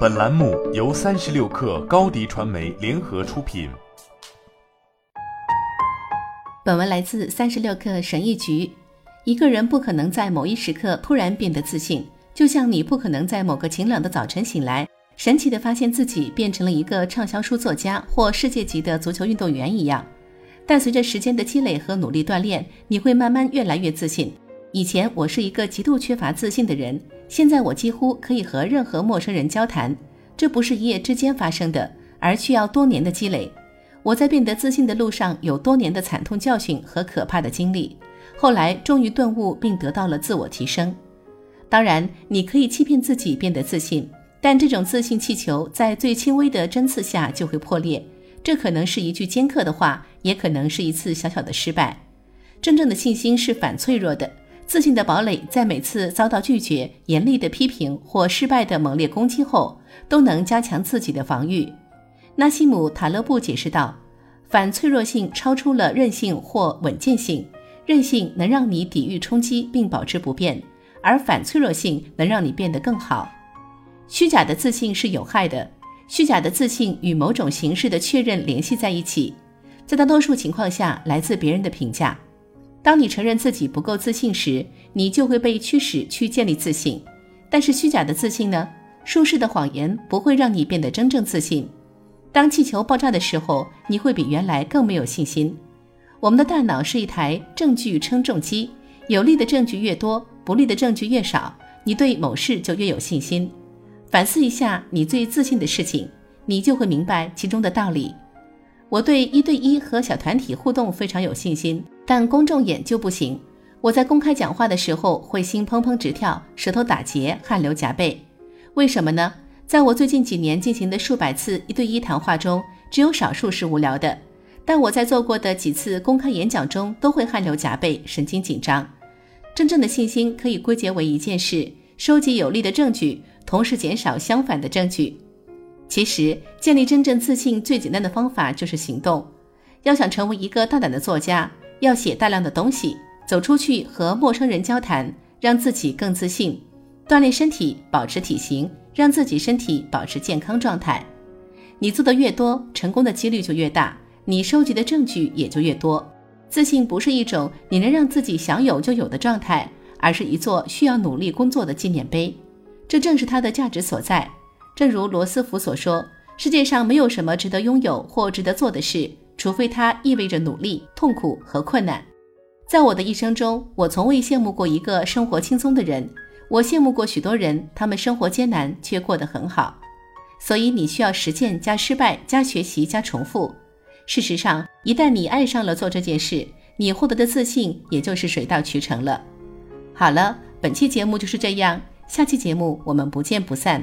本栏目由三十六氪高低传媒联合出品。本文来自三十六氪神译局。一个人不可能在某一时刻突然变得自信，就像你不可能在某个晴朗的早晨醒来，神奇的发现自己变成了一个畅销书作家或世界级的足球运动员一样。但随着时间的积累和努力锻炼，你会慢慢越来越自信。以前我是一个极度缺乏自信的人，现在我几乎可以和任何陌生人交谈。这不是一夜之间发生的，而需要多年的积累。我在变得自信的路上有多年的惨痛教训和可怕的经历，后来终于顿悟并得到了自我提升。当然，你可以欺骗自己变得自信，但这种自信气球在最轻微的针刺下就会破裂。这可能是一句尖刻的话，也可能是一次小小的失败。真正的信心是反脆弱的。自信的堡垒在每次遭到拒绝、严厉的批评或失败的猛烈攻击后，都能加强自己的防御。纳西姆·塔勒布解释道：“反脆弱性超出了韧性或稳健性，韧性能让你抵御冲击并保持不变，而反脆弱性能让你变得更好。虚假的自信是有害的，虚假的自信与某种形式的确认联系在一起，在大多数情况下来自别人的评价。”当你承认自己不够自信时，你就会被驱使去建立自信。但是虚假的自信呢？舒适的谎言不会让你变得真正自信。当气球爆炸的时候，你会比原来更没有信心。我们的大脑是一台证据称重机，有利的证据越多，不利的证据越少，你对某事就越有信心。反思一下你最自信的事情，你就会明白其中的道理。我对一对一和小团体互动非常有信心。但公众演就不行。我在公开讲话的时候会心砰砰直跳，舌头打结，汗流浃背。为什么呢？在我最近几年进行的数百次一对一谈话中，只有少数是无聊的。但我在做过的几次公开演讲中，都会汗流浃背，神经紧张。真正的信心可以归结为一件事：收集有力的证据，同时减少相反的证据。其实，建立真正自信最简单的方法就是行动。要想成为一个大胆的作家。要写大量的东西，走出去和陌生人交谈，让自己更自信；锻炼身体，保持体型，让自己身体保持健康状态。你做的越多，成功的几率就越大，你收集的证据也就越多。自信不是一种你能让自己想有就有的状态，而是一座需要努力工作的纪念碑。这正是它的价值所在。正如罗斯福所说：“世界上没有什么值得拥有或值得做的事。”除非它意味着努力、痛苦和困难。在我的一生中，我从未羡慕过一个生活轻松的人。我羡慕过许多人，他们生活艰难却过得很好。所以，你需要实践加失败加学习加重复。事实上，一旦你爱上了做这件事，你获得的自信也就是水到渠成了。好了，本期节目就是这样，下期节目我们不见不散。